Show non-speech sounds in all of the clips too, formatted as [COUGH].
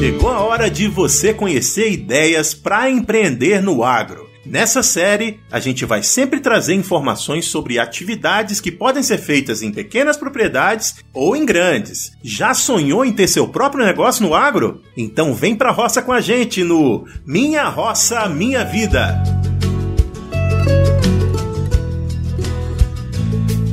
Chegou a hora de você conhecer ideias para empreender no agro. Nessa série, a gente vai sempre trazer informações sobre atividades que podem ser feitas em pequenas propriedades ou em grandes. Já sonhou em ter seu próprio negócio no agro? Então vem pra roça com a gente no Minha Roça Minha Vida.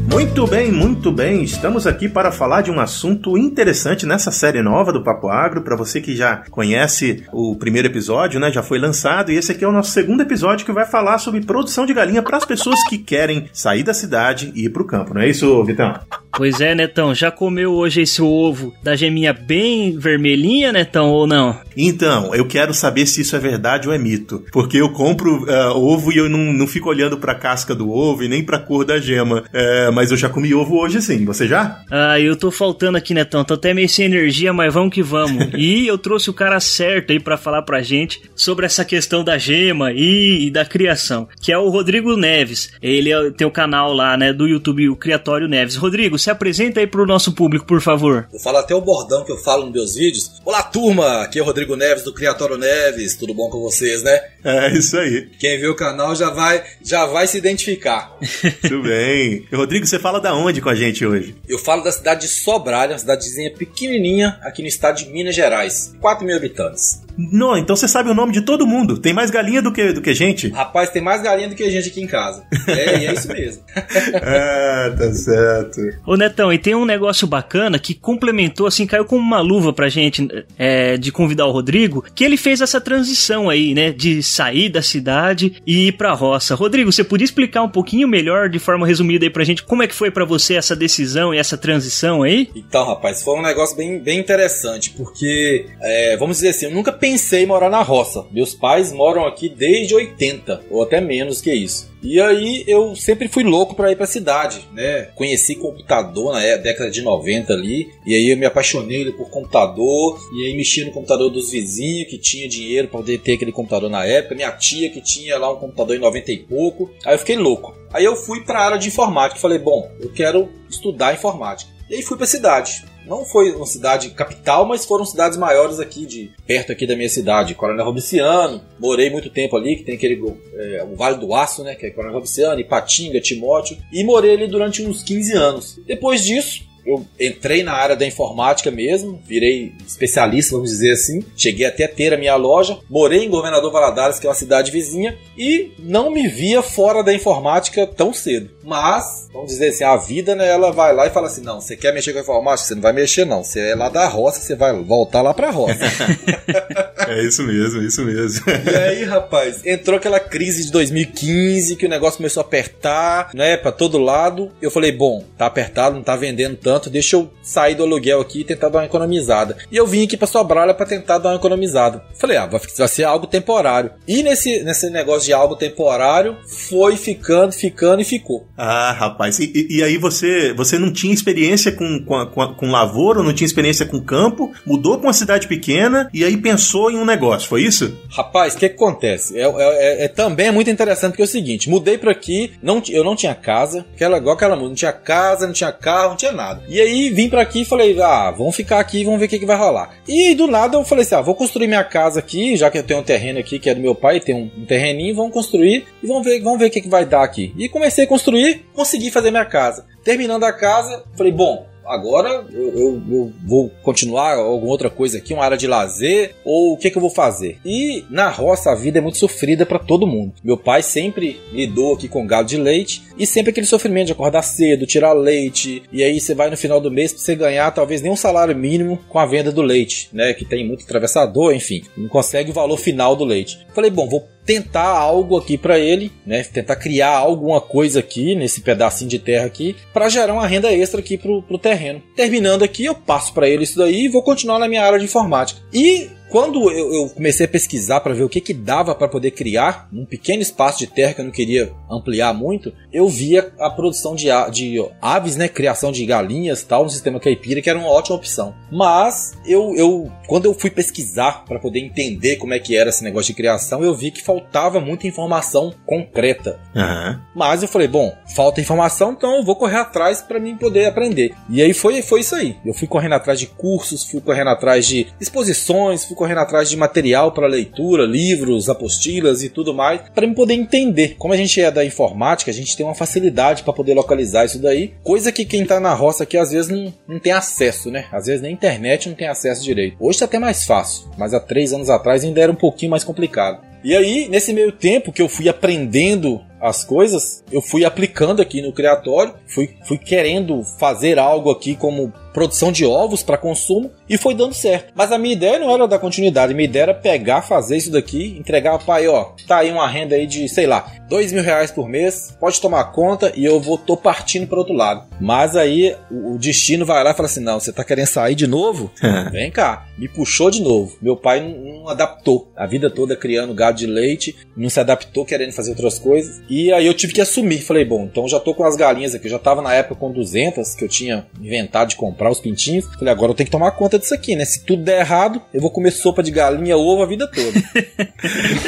Muito bem, muito bem. Estamos aqui para falar de um assunto interessante nessa série nova do Papo Agro. Para você que já conhece o primeiro episódio, né, já foi lançado e esse aqui é o nosso segundo episódio que vai falar sobre produção de galinha para as pessoas que querem sair da cidade e ir para o campo. Não é isso, Vitão? Pois é, Netão. Já comeu hoje esse ovo da geminha bem vermelhinha, Netão, ou não? Então, eu quero saber se isso é verdade ou é mito, porque eu compro uh, ovo e eu não, não fico olhando para a casca do ovo e nem para a cor da gema. Uh, mas eu já comi ovo hoje sim. Você já? Ah, eu tô faltando aqui, Netão. Tô até meio sem energia, mas vamos que vamos. [LAUGHS] e eu trouxe o cara certo aí para falar pra gente sobre essa questão da gema e, e, da criação, que é o Rodrigo Neves. Ele é, tem o canal lá, né, do YouTube, o Criatório Neves. Rodrigo, se apresenta aí pro nosso público, por favor. Eu falo até o bordão que eu falo nos meus vídeos. Olá, turma! Aqui é o Rodrigo Neves do Criatório Neves. Tudo bom com vocês, né? É, isso aí. Quem vê o canal já vai, já vai se identificar. [LAUGHS] Tudo bem. Rodrigo, você fala da onde com a gente hoje? Eu falo da cidade de Sobralha, uma cidadezinha pequenininha aqui no estado de Minas Gerais. 4 mil habitantes. Não, então você sabe o nome de todo mundo. Tem mais galinha do que, do que gente? Rapaz, tem mais galinha do que gente aqui em casa. É, é isso mesmo. ah, [LAUGHS] tá certo. Ô Netão, e tem um negócio bacana que complementou, assim, caiu como uma luva pra gente é, de convidar o Rodrigo, que ele fez essa transição aí, né? De sair da cidade e ir pra roça. Rodrigo, você podia explicar um pouquinho melhor, de forma resumida aí pra gente, como é que foi para você essa decisão e essa transição aí? Então, rapaz, foi um negócio bem, bem interessante, porque, é, vamos dizer assim, eu nunca pensei em morar na roça. Meus pais moram aqui desde 80, ou até menos que isso. E aí eu sempre fui louco para ir para a cidade, né? Conheci computador na década de 90 ali, e aí eu me apaixonei por computador, e aí mexi no computador dos vizinhos que tinha dinheiro para poder ter aquele computador na época, minha tia que tinha lá um computador em 90 e pouco. Aí eu fiquei louco. Aí eu fui para a área de informática, falei, bom, eu quero estudar informática. E aí fui para cidade. Não foi uma cidade capital, mas foram cidades maiores aqui, de perto aqui da minha cidade. Coronel Robiciano, morei muito tempo ali, que tem aquele é, o Vale do Aço, né? Que é Coronel Robiciano, Ipatinga, Timóteo. E morei ali durante uns 15 anos. Depois disso, eu entrei na área da informática mesmo, virei especialista, vamos dizer assim. Cheguei até a ter a minha loja, morei em Governador Valadares, que é uma cidade vizinha, e não me via fora da informática tão cedo. Mas, vamos dizer assim, a vida, né, ela vai lá e fala assim: não, você quer mexer com a informática? Você não vai mexer, não. Você é lá da roça, você vai voltar lá pra roça. [LAUGHS] é isso mesmo, isso mesmo. e aí, rapaz, entrou aquela crise de 2015 que o negócio começou a apertar, né, pra todo lado. Eu falei: bom, tá apertado, não tá vendendo tanto tanto, deixa eu sair do aluguel aqui e tentar dar uma economizada. E eu vim aqui pra Sobralha para tentar dar uma economizada. Falei, ah, vai ser algo temporário. E nesse, nesse negócio de algo temporário, foi ficando, ficando e ficou. Ah, rapaz, e, e aí você você não tinha experiência com, com, com, com lavoura, não tinha experiência com campo, mudou pra uma cidade pequena e aí pensou em um negócio, foi isso? Rapaz, o que, que acontece? É, é, é, é, também é muito interessante porque é o seguinte, mudei para aqui, não, eu não tinha casa, aquela, igual aquela não tinha casa, não tinha carro, não tinha nada. E aí vim para aqui e falei, ah, vamos ficar aqui, vamos ver o que, que vai rolar. E do nada eu falei assim, ah, vou construir minha casa aqui, já que eu tenho um terreno aqui que é do meu pai, tem um, um terreninho, vamos construir e vamos ver, vamos ver o que, que vai dar aqui. E comecei a construir, consegui fazer minha casa. Terminando a casa, falei, bom, agora eu, eu, eu, vou continuar alguma outra coisa aqui, uma área de lazer, ou o que, que eu vou fazer? E na roça a vida é muito sofrida para todo mundo. Meu pai sempre lidou aqui com gado de leite e sempre aquele sofrimento de acordar cedo, tirar leite, e aí você vai no final do mês para você ganhar talvez nem um salário mínimo com a venda do leite, né? Que tem muito atravessador, enfim, não consegue o valor final do leite. Falei, bom, vou tentar algo aqui para ele, né? Tentar criar alguma coisa aqui nesse pedacinho de terra aqui para gerar uma renda extra aqui pro, pro terreno. Terminando aqui, eu passo para ele isso daí e vou continuar na minha área de informática. E quando eu, eu, comecei a pesquisar para ver o que, que dava para poder criar num pequeno espaço de terra que eu não queria ampliar muito, eu via a produção de, de aves, né, criação de galinhas, tal, no sistema caipira, que era uma ótima opção. Mas eu, eu quando eu fui pesquisar para poder entender como é que era esse negócio de criação, eu vi que faltava muita informação concreta. Uhum. Mas eu falei, bom, falta informação, então eu vou correr atrás para mim poder aprender. E aí foi, foi isso aí. Eu fui correndo atrás de cursos, fui correndo atrás de exposições, fui correndo atrás de material para leitura, livros, apostilas e tudo mais, para me poder entender. Como a gente é da informática, a gente tem uma facilidade para poder localizar isso daí, coisa que quem tá na roça aqui às vezes não, não tem acesso, né? Às vezes na internet não tem acesso direito. Hoje tá até mais fácil, mas há três anos atrás ainda era um pouquinho mais complicado. E aí, nesse meio tempo que eu fui aprendendo as coisas, eu fui aplicando aqui no criatório, fui, fui querendo fazer algo aqui como produção de ovos para consumo e foi dando certo. Mas a minha ideia não era dar continuidade, a minha ideia era pegar, fazer isso daqui, entregar ao pai, ó, tá aí uma renda aí de, sei lá, dois mil reais por mês, pode tomar conta e eu vou, tô partindo para outro lado. Mas aí o, o, destino vai lá e fala assim, não, você tá querendo sair de novo? [LAUGHS] Vem cá. Me puxou de novo. Meu pai não, não adaptou. A vida toda criando gado de leite, não se adaptou querendo fazer outras coisas. E aí eu tive que assumir. Falei, bom, então já tô com as galinhas aqui. Eu já tava na época com 200 que eu tinha inventado de comprar os pintinhos. Falei, agora eu tenho que tomar conta disso aqui, né? Se tudo der errado, eu vou comer sopa de galinha, ovo a vida toda. [LAUGHS]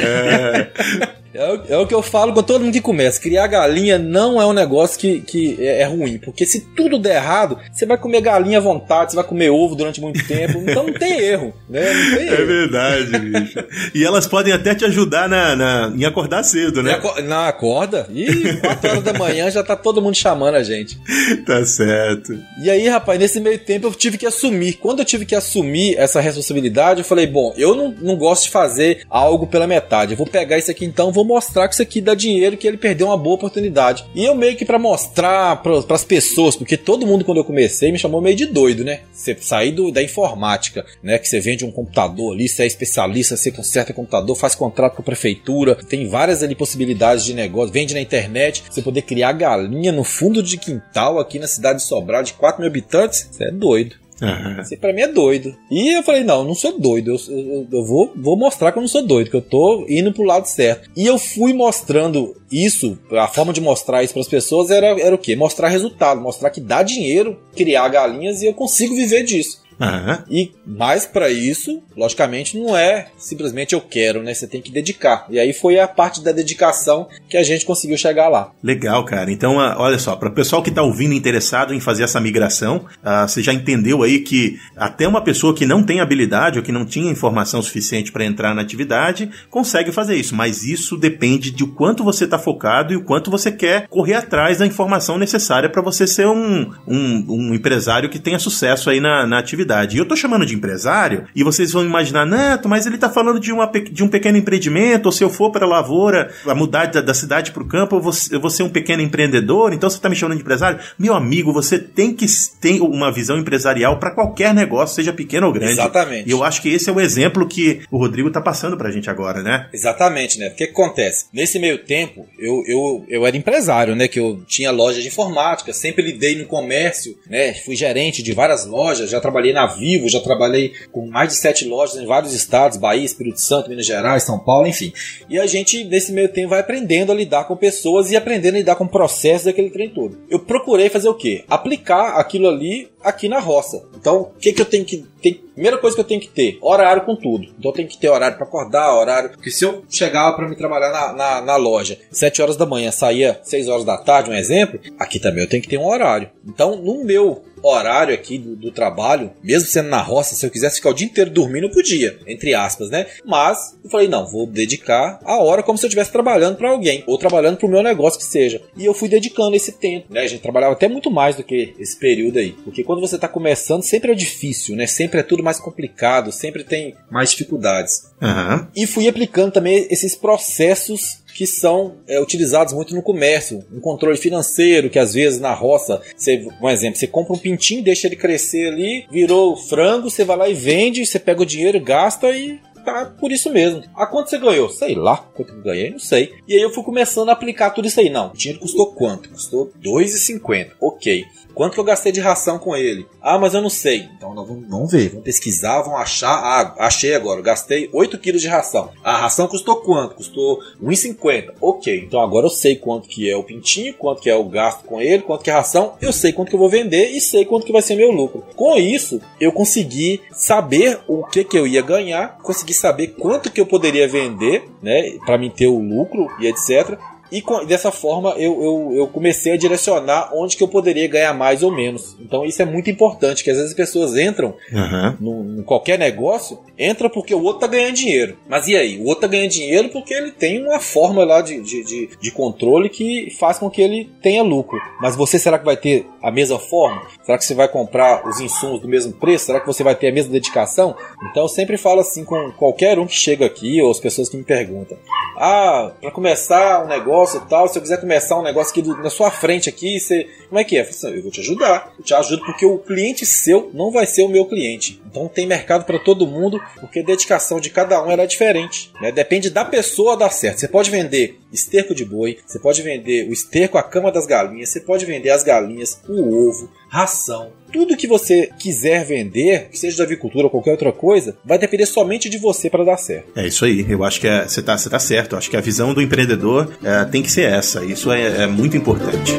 [LAUGHS] é. É, é, o que eu falo com todo mundo que começa. Criar galinha não é um negócio que, que é, é, ruim. Porque se tudo der errado, você vai comer galinha à vontade, você vai comer ovo durante muito tempo. Então não tem erro. Né? Não tem é erro. verdade, bicho. E elas podem até te ajudar na, na em acordar cedo, né? Na acorda? Ih, 4 horas da manhã já tá todo mundo chamando a gente. [LAUGHS] Tá certo. E aí, rapaz, nesse meio tempo eu tive que assumir. Quando eu tive que assumir essa responsabilidade, eu falei, bom, eu não, não gosto de fazer algo pela metade. Eu vou pegar isso aqui então, vou mostrar que isso aqui dá dinheiro, que ele perdeu uma boa oportunidade. E eu meio que para mostrar para as pessoas, porque todo mundo quando eu comecei me chamou meio de doido, né? Você sair do, da informática, né? Que você vende um computador ali, você é especialista, você conserta computador, faz contrato com a prefeitura, tem várias ali possibilidades de negócio, vende na internet, você poder criar galinha no fundo de quintal aqui na cidade de Sobral de 4 mil habitantes, você é doido. Uhum. Pra mim é doido. E eu falei, não, eu não sou doido. Eu, eu, eu, vou, vou mostrar que eu não sou doido, que eu tô indo pro lado certo. E eu fui mostrando isso, a forma de mostrar isso para as pessoas era, era o quê? Mostrar resultado, mostrar que dá dinheiro criar galinhas e eu consigo viver disso. Uhum. E mais para isso, logicamente, não é simplesmente eu quero, né? Você tem que dedicar. E aí foi a parte da dedicação que a gente conseguiu chegar lá. Legal, cara. Então, ah, olha só, para o pessoal que está ouvindo interessado em fazer essa migração, uh, você já entendeu aí que até uma pessoa que não tem habilidade ou que não tinha informação suficiente para entrar na atividade consegue fazer isso. Mas isso depende de o quanto você está focado e o quanto você quer correr atrás da informação necessária para você ser um, um, um empresário que tenha sucesso aí na, na atividade E eu tô chamando de empresário, e vocês vão imaginar, Neto, mas ele tá falando de, uma, de um pequeno empreendimento, ou se eu for para a lavoura, a mudar da, da cidade para o campo, eu vou, eu vou ser um pequeno empreendedor, então você tá me chamando de empresário? Meu amigo, você tem que ter uma visão empresarial para qualquer negócio, seja pequeno ou grande. Exatamente. E eu acho que esse é o exemplo que o Rodrigo tá passando pra gente agora, né? Exatamente, né? O que, que acontece? Nesse meio tempo, eu, eu, eu era empresário, né? Que eu tinha loja de informática, sempre lidei no comércio, né? Fui gerente de várias lojas, já trabalhei na na Vivo, já trabalhei com mais de sete lojas em vários estados, Bahia, Espírito Santo, Minas Gerais, São Paulo, enfim. E a gente, nesse meio tempo, vai aprendendo a lidar com pessoas e aprendendo a lidar com o processo daquele trem todo. Eu procurei fazer o quê? Aplicar aquilo ali aqui na roça. Então, o que, que eu tenho que ter? Primeira coisa que eu tenho que ter, horário com tudo. Então, tenho que ter horário para acordar, horário. Porque se eu chegava para me trabalhar na, na, na, loja 7 horas da manhã, saía 6 horas da tarde, um exemplo, aqui também eu tenho que ter um horário. Então, no meu horário aqui do, do, trabalho, mesmo sendo na roça, se eu quisesse ficar o dia inteiro dormindo, eu podia, entre aspas, né? Mas eu falei, não, vou dedicar a hora como se eu estivesse trabalhando para alguém, ou trabalhando para o meu negócio que seja. E eu fui dedicando esse tempo, né? A gente trabalhava até muito mais do que esse período aí, porque quando você está começando, sempre é difícil, né? Sempre é tudo mais complicado, sempre tem mais dificuldades. Uhum. E fui aplicando também esses processos que são é, utilizados muito no comércio. Um controle financeiro, que às vezes na roça, você, um exemplo, você compra um pintinho, deixa ele crescer ali, virou frango, você vai lá e vende, você pega o dinheiro, gasta e tá por isso mesmo. A quanto você ganhou? Sei lá. Quanto eu ganhei? Não sei. E aí eu fui começando a aplicar tudo isso aí. Não, o dinheiro custou quanto? Custou 2,50. Ok. Quanto que eu gastei de ração com ele? Ah, mas eu não sei. Então nós vamos, vamos ver, vamos pesquisar, vamos achar. Ah, achei agora. Eu gastei 8 quilos de ração. A ração custou quanto? Custou 1,50. Ok, então agora eu sei quanto que é o pintinho, quanto que é o gasto com ele, quanto que é a ração. Eu sei quanto que eu vou vender e sei quanto que vai ser meu lucro. Com isso, eu consegui saber o que que eu ia ganhar, consegui saber quanto que eu poderia vender, né, para mim ter o lucro e etc E com, dessa forma eu, eu, eu comecei a direcionar onde que eu poderia ganhar mais ou menos. Então isso é muito importante, que às vezes as pessoas entram uhum. em qualquer negócio, entra porque o outro tá ganhando dinheiro. Mas e aí? O outro tá ganhando dinheiro porque ele tem uma forma lá de, de, de, de controle que faz com que ele tenha lucro. Mas você será que vai ter a mesma forma? Será que você vai comprar os insumos do mesmo preço? Será que você vai ter a mesma dedicação? Então eu sempre falo assim com qualquer um que chega aqui ou as pessoas que me perguntam: Ah, para começar um negócio e tal, se eu quiser começar um negócio aqui do, na sua frente aqui, você. Como é que é? Eu, assim, eu vou te ajudar. Eu te ajudo porque o cliente seu não vai ser o meu cliente. Então tem mercado para todo mundo, porque a dedicação de cada um é diferente. Né? Depende da pessoa dar certo. Você pode vender esterco de boi, você pode vender o esterco, a cama das galinhas, você pode vender as galinhas, o ovo, ração. Tudo que você quiser vender, que seja da avicultura ou qualquer outra coisa, vai depender somente de você para dar certo. É isso aí. Eu acho que é, você está tá certo. Eu acho que a visão do empreendedor é, tem que ser essa. Isso é, é muito importante.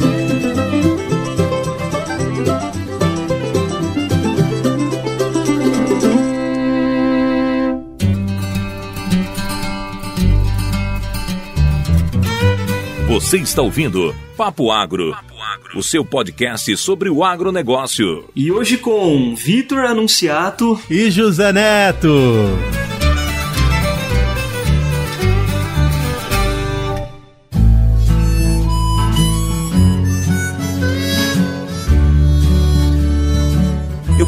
Você está ouvindo Papo Agro, o seu podcast sobre o agronegócio. E hoje com Vitor Anunciato e José Neto.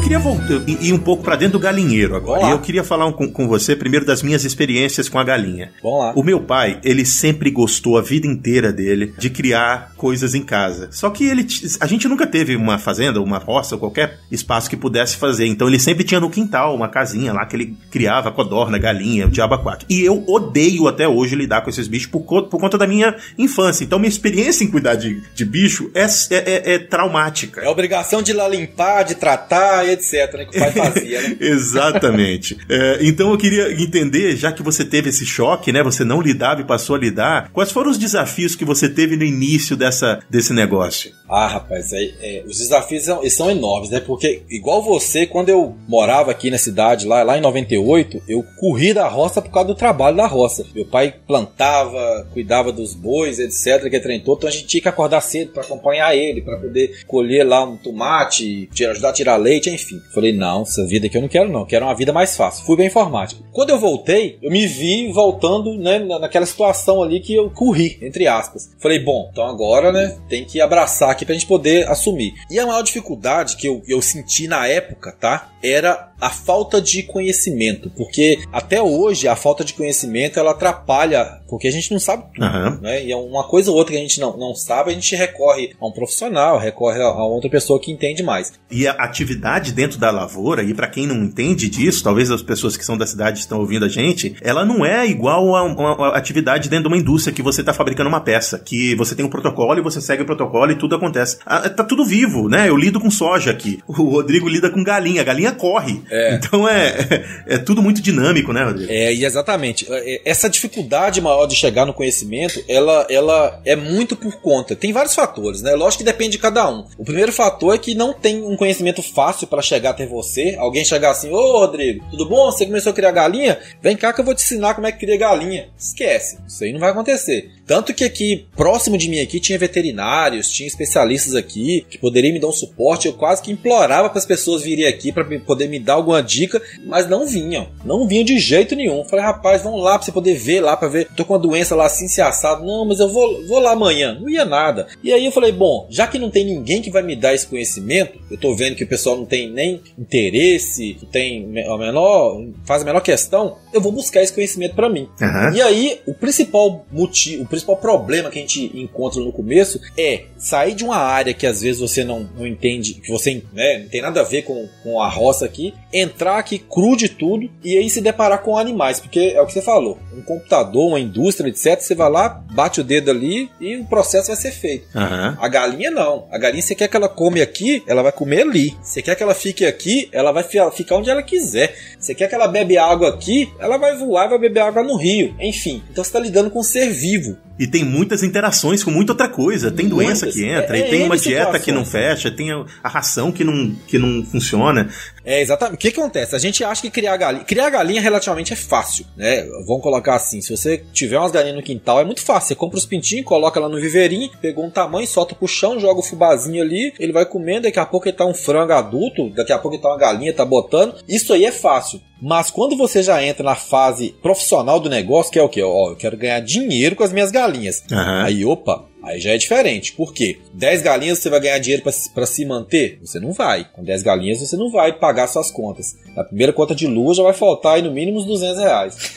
Queria voltar, ir um pouco para dentro do galinheiro agora. E eu queria falar um, com, com, você primeiro das minhas experiências com a galinha. O meu pai, ele sempre gostou a vida inteira dele de criar coisas em casa. Só que ele, a gente nunca teve uma fazenda, uma roça, qualquer espaço que pudesse fazer. Então ele sempre tinha no quintal uma casinha lá que ele criava codorna, galinha, o diabo aquático. E eu odeio até hoje lidar com esses bichos por, por conta da minha infância. Então minha experiência em cuidar de, de bicho é, é, é, é traumática. É obrigação de ir lá limpar, de tratar, etc, né? Que o pai fazia, né? [LAUGHS] Exatamente. É, então eu queria entender, já que você teve esse choque, né? Você não lidava e passou a lidar, quais foram os desafios que você teve no início dessa, desse negócio? Ah, rapaz, é, é, os desafios são, são, enormes, né? Porque, igual você, quando eu morava aqui na cidade, lá, lá em 98, eu corri da roça por causa do trabalho da roça. Meu pai plantava, cuidava dos bois, etc, que treinou, então a gente tinha que acordar cedo para acompanhar ele, para poder colher lá um tomate, ajudar a tirar leite, enfim. Falei, não, essa vida aqui eu não quero não, quero uma vida mais fácil. Fui bem informático. Quando eu voltei, eu me vi voltando, né, naquela situação ali que eu corri, entre aspas. Falei, bom, então agora, né, tem que abraçar aqui pra gente poder assumir. E a maior dificuldade que eu, eu senti na época, tá? Era a falta de conhecimento, porque até hoje a falta de conhecimento ela atrapalha, porque a gente não sabe tudo, uhum. né? E é uma coisa ou outra que a gente não, não sabe, a gente recorre a um profissional, recorre a, a outra pessoa que entende mais. E a atividade dentro da lavoura, e para quem não entende disso, talvez as pessoas que são da cidade estão ouvindo a gente, ela não é igual a uma, atividade dentro de uma indústria que você está fabricando uma peça, que você tem um protocolo e você segue o protocolo e tudo acontece. Ah, tá tudo vivo, né? Eu lido com soja aqui, o Rodrigo lida com galinha, a galinha corre. É. Então é, é, é, tudo muito dinâmico, né, Rodrigo? É, e exatamente. É, é, essa dificuldade maior de chegar no conhecimento, ela, ela é muito por conta. Tem vários fatores, né? Lógico que depende de cada um. O primeiro fator é que não tem um conhecimento fácil para chegar até você. Alguém chegar assim, ô Rodrigo, tudo bom? Você começou a criar galinha? Vem cá que eu vou te ensinar como é que cria galinha. Esquece. Isso aí não vai acontecer. Tanto que aqui, próximo de mim aqui, tinha veterinários, tinha especialistas aqui que poderiam me dar um suporte. Eu quase que implorava para as pessoas virem aqui para poder me dar alguma dica, mas não vinham. Não vinham de jeito nenhum. Falei, rapaz, vamos lá para você poder ver lá, para ver. Tô com uma doença lá assim, se assado. Não, mas eu vou, vou lá amanhã. Não ia nada. E aí eu falei, bom, já que não tem ninguém que vai me dar esse conhecimento, eu tô vendo que o pessoal não tem nem interesse, que tem a menor, faz a menor questão, eu vou buscar esse conhecimento para mim. Uhum. E aí, o principal motivo, principal problema que a gente encontra no começo é sair de uma área que às vezes você não, não entende, que você né, não tem nada a ver com, com a roça aqui, entrar aqui cru de tudo e aí se deparar com animais, porque é o que você falou, um computador, uma indústria, etc, você vai lá, bate o dedo ali e o processo vai ser feito. Uhum. A galinha não, a galinha você quer que ela come aqui, ela vai comer ali. Você quer que ela fique aqui, ela vai ficar onde ela quiser. Você quer que ela bebe água aqui, ela vai voar e vai beber água no rio. Enfim, então você está lidando com um ser vivo. E tem muitas interações com muita outra coisa. Tem Muitas. doença que entra, É- e tem é uma dieta que não fecha, tem a, ração que não, que não funciona. É, exatamente. O que, que acontece? A gente acha que criar galinha. Criar galinha relativamente é fácil, né? Vamos colocar assim: se você tiver umas galinhas no quintal, é muito fácil. Você compra os pintinhos, coloca lá no viveirinho, pegou um tamanho, solta pro chão, joga o fubazinho ali, ele vai comendo, daqui a pouco ele tá um frango adulto, daqui a pouco ele tá uma galinha, tá botando. Isso aí é fácil. Mas quando você já entra na fase profissional do negócio, que é o quê? Ó, eu quero ganhar dinheiro com as minhas galinhas. Aham. Aí, opa, aí já é diferente. Por quê? 10 galinhas você vai ganhar dinheiro pra se- manter? Você não vai. Com 10 galinhas você não vai pagar suas contas. Na primeira conta de lua já vai faltar aí no mínimo uns 200 reais. [LAUGHS]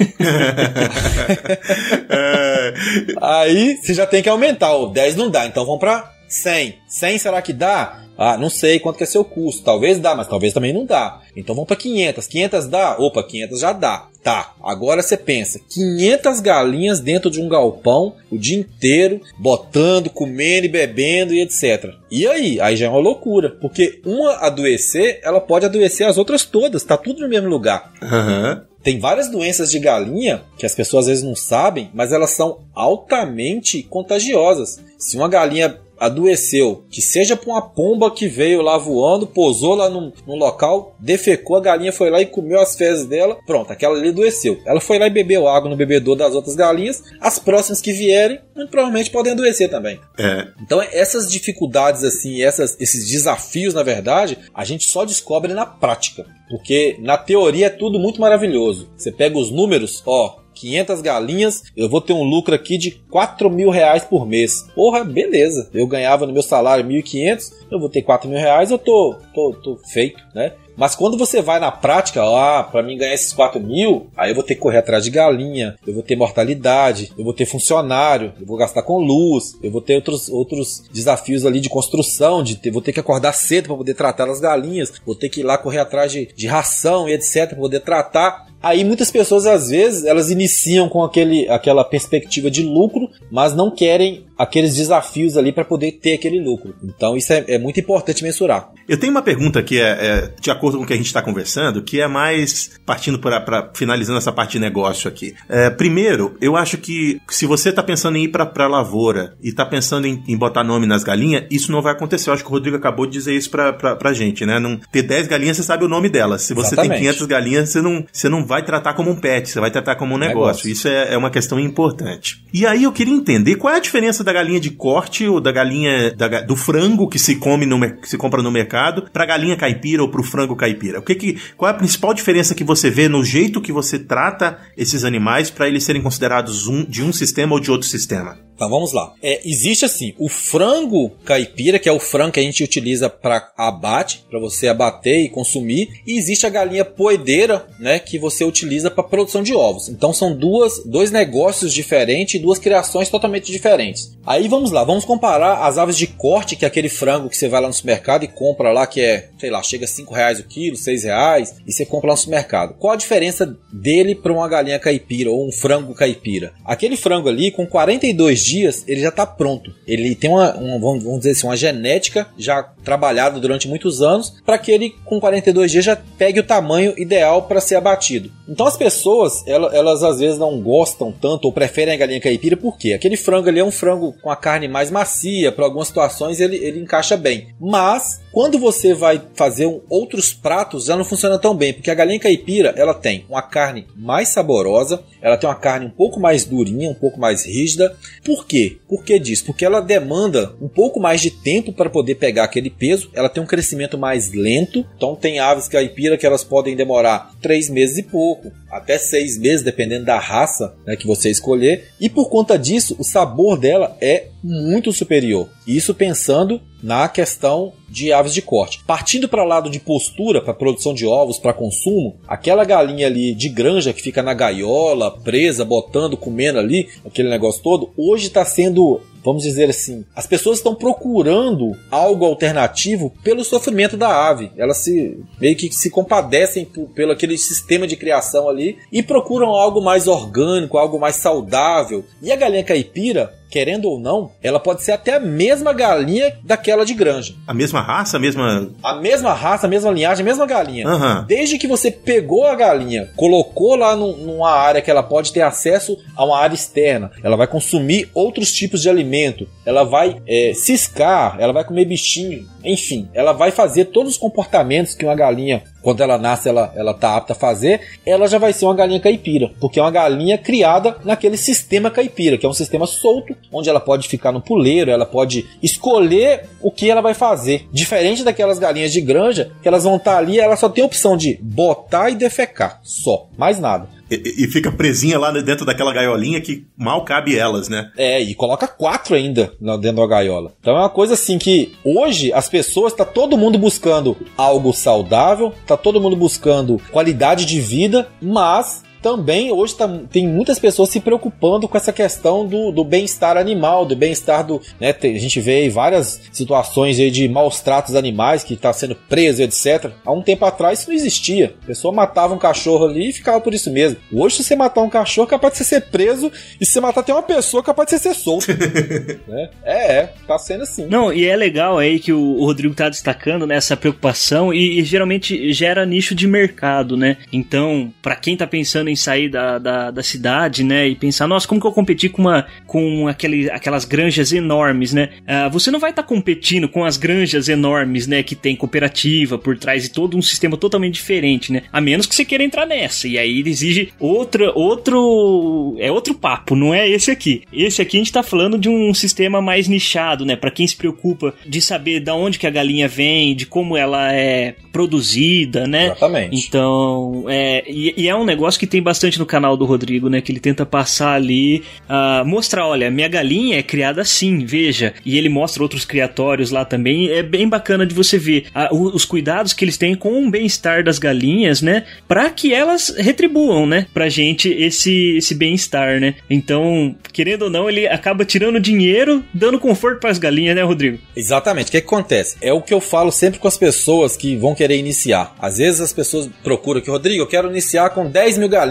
É, Aí você já tem que aumentar. O 10 não dá, então vamos pra 100. 100 será que dá? Ah, não sei quanto que é seu custo. Talvez dá, mas talvez também não dá. Então vamos pra 500. 500 dá? Opa, 500 já dá. Tá, agora você pensa, 500 galinhas dentro de um galpão o dia inteiro, botando, comendo e bebendo e etc. E aí? Aí já é uma loucura, porque uma adoecer, ela pode adoecer as outras todas, tá tudo no mesmo lugar. Aham. Tem várias doenças de galinha que as pessoas às vezes não sabem, mas elas são altamente contagiosas. Se uma galinha adoeceu, que seja por uma pomba que veio lá voando, pousou lá num, num local, defecou, a galinha foi lá e comeu as fezes dela, pronto, aquela ali adoeceu. Ela foi lá e bebeu água no bebedouro das outras galinhas, as próximas que vierem, muito provavelmente podem adoecer também. É. Então, essas dificuldades, assim, essas, esses desafios, na verdade, a gente só descobre na prática. Porque na teoria é tudo muito maravilhoso. Você pega os números, ó. 500 galinhas, eu vou ter um lucro aqui de 4 mil reais por mês. Porra, beleza. Eu ganhava no meu salário 1.500, eu vou ter 4 mil reais, eu tô, tô, tô feito, né? Mas quando você vai na prática, ah, para mim ganhar esses 4 mil, aí eu vou ter que correr atrás de galinha, eu vou ter mortalidade, eu vou ter funcionário, eu vou gastar com luz, eu vou ter outros, outros desafios ali de construção, de ter, vou ter que acordar cedo para poder tratar as galinhas, vou ter que ir lá correr atrás de, de ração e etc para poder tratar. Aí muitas pessoas às vezes elas iniciam com aquele, aquela perspectiva de lucro, mas não querem aqueles desafios ali para poder ter aquele lucro. Então isso é, é muito importante mensurar. Eu tenho uma pergunta que é, é, de acordo com o que a gente está conversando, que é mais partindo para finalizando essa parte de negócio aqui. É, primeiro, eu acho que se você está pensando em ir para a lavoura e está pensando em, em, botar nome nas galinhas, isso não vai acontecer. Eu acho que o Rodrigo acabou de dizer isso para a gente, né? Não, ter 10 galinhas, você sabe o nome delas. Se você Exatamente. tem 500 galinhas, você não, você não vai tratar como um pet, você vai tratar como um negócio. Negócio. Isso é, é uma questão importante. E aí eu queria entender qual é a diferença da galinha de corte ou da galinha da do frango que se come no se compra no mercado para galinha caipira ou para o frango caipira. O que que qual é a principal diferença que você vê no jeito que você trata esses animais para eles serem considerados um, de um sistema ou de outro sistema? Então vamos lá. É, existe assim, o frango caipira, que é o frango que a gente utiliza para abate, para você abater e consumir, e existe a galinha poedeira, né, que você utiliza para produção de ovos. Então são duas, dois negócios diferentes, duas criações totalmente diferentes. Aí vamos lá, vamos comparar as aves de corte, que é aquele frango que você vai lá no supermercado e compra lá, que é, sei lá, chega a 5 reais o quilo, 6 reais, e você compra lá no supermercado. Qual a diferença dele para uma galinha caipira ou um frango caipira? Aquele frango ali, com 42 dias, ele já está pronto. Ele tem uma, uma- vamos dizer assim, uma genética já trabalhada durante muitos anos para que ele, com 42 dias, já pegue o tamanho ideal para ser abatido. Então as pessoas, ela- elas, às vezes não gostam tanto ou preferem a galinha caipira, por quê? Aquele frango ali é um frango com a carne mais macia, para algumas situações ele, ele encaixa bem. Mas quando você vai fazer um- outros pratos, já não funciona tão bem, porque a galinha caipira ela tem uma carne mais saborosa, ela tem uma carne um pouco mais durinha, um pouco mais rígida. Por quê? Por que disso? Porque ela demanda um pouco mais de tempo para poder pegar aquele peso, ela tem um crescimento mais lento, então tem aves caipira que elas podem demorar três meses e pouco, até seis meses, dependendo da raça né, que você escolher. E por conta disso, o sabor dela é muito superior. Isso pensando na questão de aves de corte. Partindo para o lado de postura, para produção de ovos, para consumo, aquela galinha ali de granja que fica na gaiola, presa, botando, comendo ali, aquele negócio todo, hoje está sendo vamos dizer assim, as pessoas estão procurando algo alternativo pelo sofrimento da ave. Elas se meio que se compadecem por, pelo aquele sistema de criação ali e procuram algo mais orgânico, algo mais saudável. E a galinha caipira querendo ou não, ela pode ser até a mesma galinha daquela de granja. A mesma raça, a mesma. A mesma raça, a mesma linhagem, a mesma galinha. Aham. Desde que você pegou a galinha, colocou lá num- numa área que ela pode ter acesso a uma área externa, ela vai consumir outros tipos de alimento, ela vai é, ciscar, ela vai comer bichinho, enfim, ela vai fazer todos os comportamentos que uma galinha, quando ela nasce, ela, ela tá apta a fazer, ela já vai ser uma galinha caipira, porque é uma galinha criada naquele sistema caipira, que é um sistema solto, onde ela pode ficar no puleiro, ela pode escolher o que ela vai fazer. Diferente daquelas galinhas de granja, que elas vão estar ali, ela só tem a opção de botar e defecar, só, mais nada. E, fica presinha lá dentro daquela gaiolinha que mal cabe elas, né? É, e coloca quatro ainda dentro da gaiola. Então é uma coisa assim que hoje as pessoas, tá todo mundo buscando algo saudável, tá todo mundo buscando qualidade de vida, mas também hoje tá- tem muitas pessoas se preocupando com essa questão do, do bem-estar animal, do bem-estar do. Né, tem- a gente vê aí várias situações aí de maus tratos animais que tá sendo preso, etc. Há um tempo atrás isso não existia. A pessoa matava um cachorro ali e ficava por isso mesmo. Hoje, se você matar um cachorro, é capaz de você ser preso, e se você matar até uma pessoa, é capaz de você ser solto. [LAUGHS] né? É, é, tá sendo assim. Não, e é legal aí que o o Rodrigo tá destacando nessa preocupação e, e geralmente gera nicho de mercado, né? Então, pra quem tá pensando em sair da, da, da cidade, né, e pensar, nossa, como que eu competir com uma com aquele, aquelas granjas enormes, né? Ah, você não vai estar competindo com as granjas enormes, né, que tem cooperativa por trás e todo um sistema totalmente diferente, né? A menos que você queira entrar nessa. E aí exige outra outro é outro papo, não é esse aqui. Esse aqui a gente tá falando de um sistema mais nichado, né, Pra quem se preocupa de saber da onde que a galinha vem, de como ela é produzida, né? Exatamente. Então, é, e, e é um negócio que tem bastante no canal do Rodrigo, né? Que ele tenta passar ali, ah, mostrar, olha, minha galinha é criada assim, veja. E ele mostra outros criatórios lá também. É bem bacana de você ver o- os cuidados que eles têm com o bem-estar das galinhas, né? Pra que elas retribuam, né? Pra gente esse, esse bem-estar, né? Então, querendo ou não, ele acaba tirando dinheiro, dando conforto pras galinhas, né, Rodrigo? Exatamente. O que, que acontece? É o que eu falo sempre com as pessoas que vão querer iniciar. Às vezes as pessoas procuram aqui, Rodrigo, eu quero iniciar com 10 mil galinhas.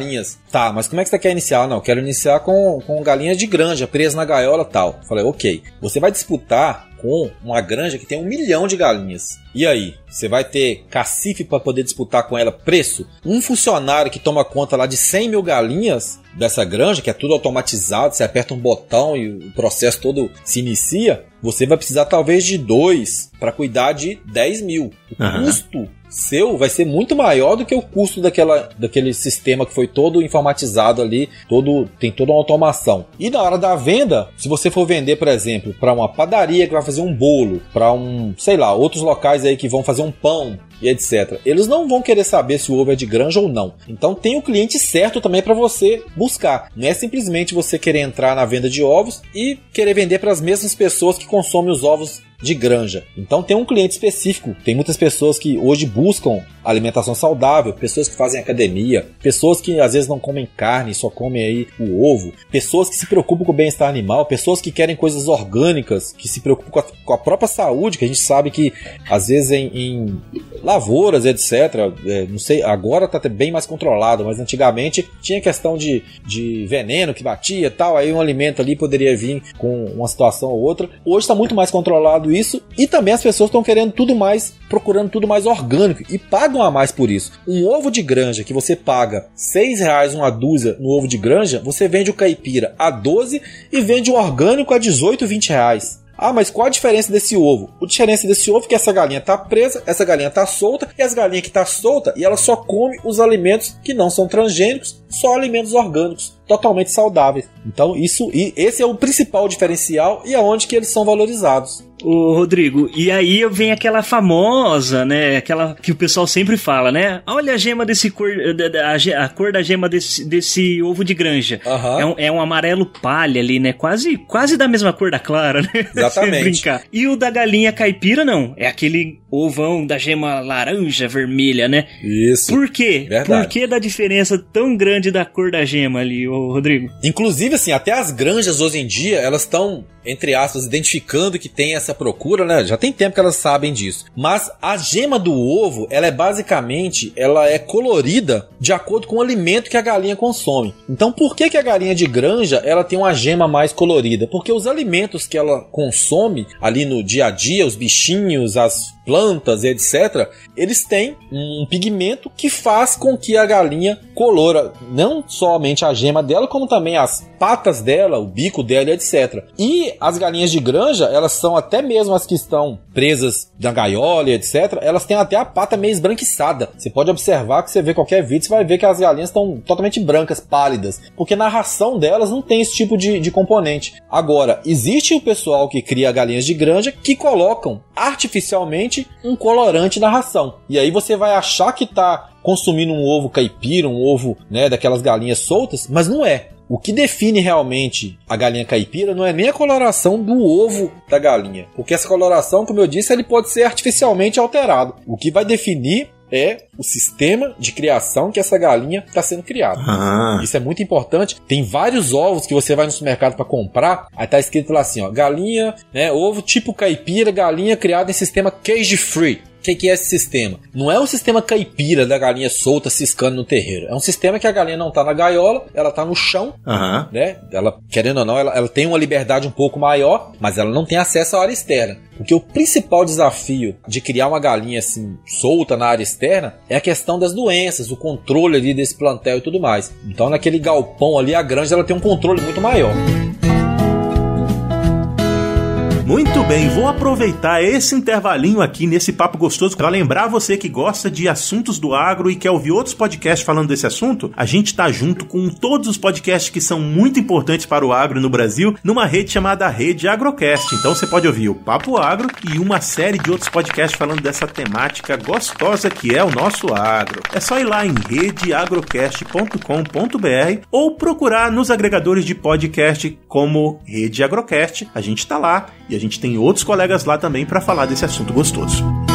Tá, mas como é que você quer iniciar? Não, eu quero iniciar com, com galinhas de granja, presas na gaiola tal. Falei, ok. Você vai disputar com uma granja que tem um milhão de galinhas. E aí? Você vai ter cacife para poder disputar com ela preço? Um funcionário que toma conta lá de 100 mil galinhas dessa granja, que é tudo automatizado, você aperta um botão e o processo todo se inicia, você vai precisar talvez de dois para cuidar de 10 mil. O Aham. custo seu vai ser muito maior do que o custo daquela, daquele sistema que foi todo informatizado ali, todo tem toda uma automação. E na hora da venda, se você for vender, por exemplo, para uma padaria que vai fazer um bolo, para um, sei lá, outros locais aí que vão fazer um pão e etc. Eles não vão querer saber se o ovo é de granja ou não. Então tem o cliente certo também para você buscar. Não é simplesmente você querer entrar na venda de ovos e querer vender para as mesmas pessoas que consomem os ovos de granja. Então tem um cliente específico. Tem muitas pessoas que hoje buscam alimentação saudável, pessoas que fazem academia, pessoas que às vezes não comem carne, só comem aí o ovo, pessoas que se preocupam com o bem-estar animal, pessoas que querem coisas orgânicas, que se preocupam com a, com a própria saúde, que a gente sabe que às vezes em, em lavouras, etc. é, não sei, agora tá bem mais controlado, mas antigamente tinha questão de, de veneno que batia tal, aí um alimento ali poderia vir com uma situação ou outra. Hoje está muito mais controlado isso e também as pessoas estão querendo tudo mais, procurando tudo mais orgânico e pagam a mais por isso. Um ovo de granja que você paga 6 reais uma dúzia no ovo de granja, você vende o caipira a 12 e vende o orgânico a 18, 20 reais. Ah, mas qual a diferença desse ovo? A diferença desse ovo é que essa galinha tá presa, essa galinha tá solta, e as galinhas que tá solta, e ela só come os alimentos que não são transgênicos, só alimentos orgânicos, totalmente saudáveis. Então, isso e esse é o principal diferencial e aonde que eles são valorizados. Ô, Rodrigo, e aí vem aquela famosa, né? Aquela que o pessoal sempre fala, né? Olha a gema desse cor, a, a cor da gema desse, desse ovo de granja. Aham. É, um, é um amarelo palha ali, né? Quase, quase da mesma cor da clara, né? [LAUGHS] Exatamente. Brincar. E o da galinha caipira, não. É aquele ovão da gema laranja, vermelha, né? Isso. Por quê? Verdade. Por que da diferença tão grande da cor da gema ali, ô, Rodrigo. Inclusive, assim, até as granjas hoje em dia, elas estão, entre aspas, identificando que tem essa procura, né? Já tem tempo que elas sabem disso. Mas a gema do ovo, ela é basicamente, ela é colorida de acordo com o alimento que a galinha consome. Então, por que, que a galinha de granja, ela tem uma gema mais colorida? Porque os alimentos que ela consome ali no dia a dia, os bichinhos, as plantas etc., eles têm um pigmento que faz com que a galinha colora não somente a gema dela, como também as patas dela, o bico dela, etc. E as galinhas de granja, elas são até mesmo as que estão presas na gaiola, etc. Elas têm até a pata meio esbranquiçada. Você pode observar que você vê qualquer vídeo, você vai ver que as galinhas estão totalmente brancas, pálidas, porque na ração delas não tem esse tipo de, de componente. Agora, existe o pessoal que cria galinhas de granja que colocam artificialmente um colorante na ração. E aí você vai achar que está consumindo um ovo caipira, um ovo né, daquelas galinhas soltas, mas não é. O que define realmente a galinha caipira não é nem a coloração do ovo da galinha, porque essa coloração, como eu disse, ele pode ser artificialmente alterado. O que vai definir é o sistema de criação que essa galinha está sendo criada. Ah. Isso é muito importante. Tem vários ovos que você vai no supermercado para comprar, aí tá escrito lá assim, ó, galinha, né, ovo tipo caipira, galinha criada em sistema cage free. Que, que, é esse sistema? Não é um sistema caipira da galinha solta ciscando no terreiro. É um sistema que a galinha não tá na gaiola, ela tá no chão, uhum. né? Ela, querendo ou não, ela, ela, tem uma liberdade um pouco maior, mas ela não tem acesso à área externa. Porque o principal desafio de criar uma galinha assim solta na área externa é a questão das doenças, o controle ali desse plantel e tudo mais. Então naquele galpão ali a granja ela tem um controle muito maior. Muito bem, vou aproveitar esse intervalinho aqui nesse papo gostoso para lembrar você que gosta de assuntos do agro e quer ouvir outros podcasts falando desse assunto. A gente tá junto com todos os podcasts que são muito importantes para o agro no Brasil numa rede chamada Rede Agrocast. Então você pode ouvir o Papo Agro e uma série de outros podcasts falando dessa temática gostosa que é o nosso agro. É só ir lá em redeagrocast.com.br ou procurar nos agregadores de podcast como Rede Agrocast. A gente tá lá e a gente tem outros colegas lá também para falar desse assunto gostoso.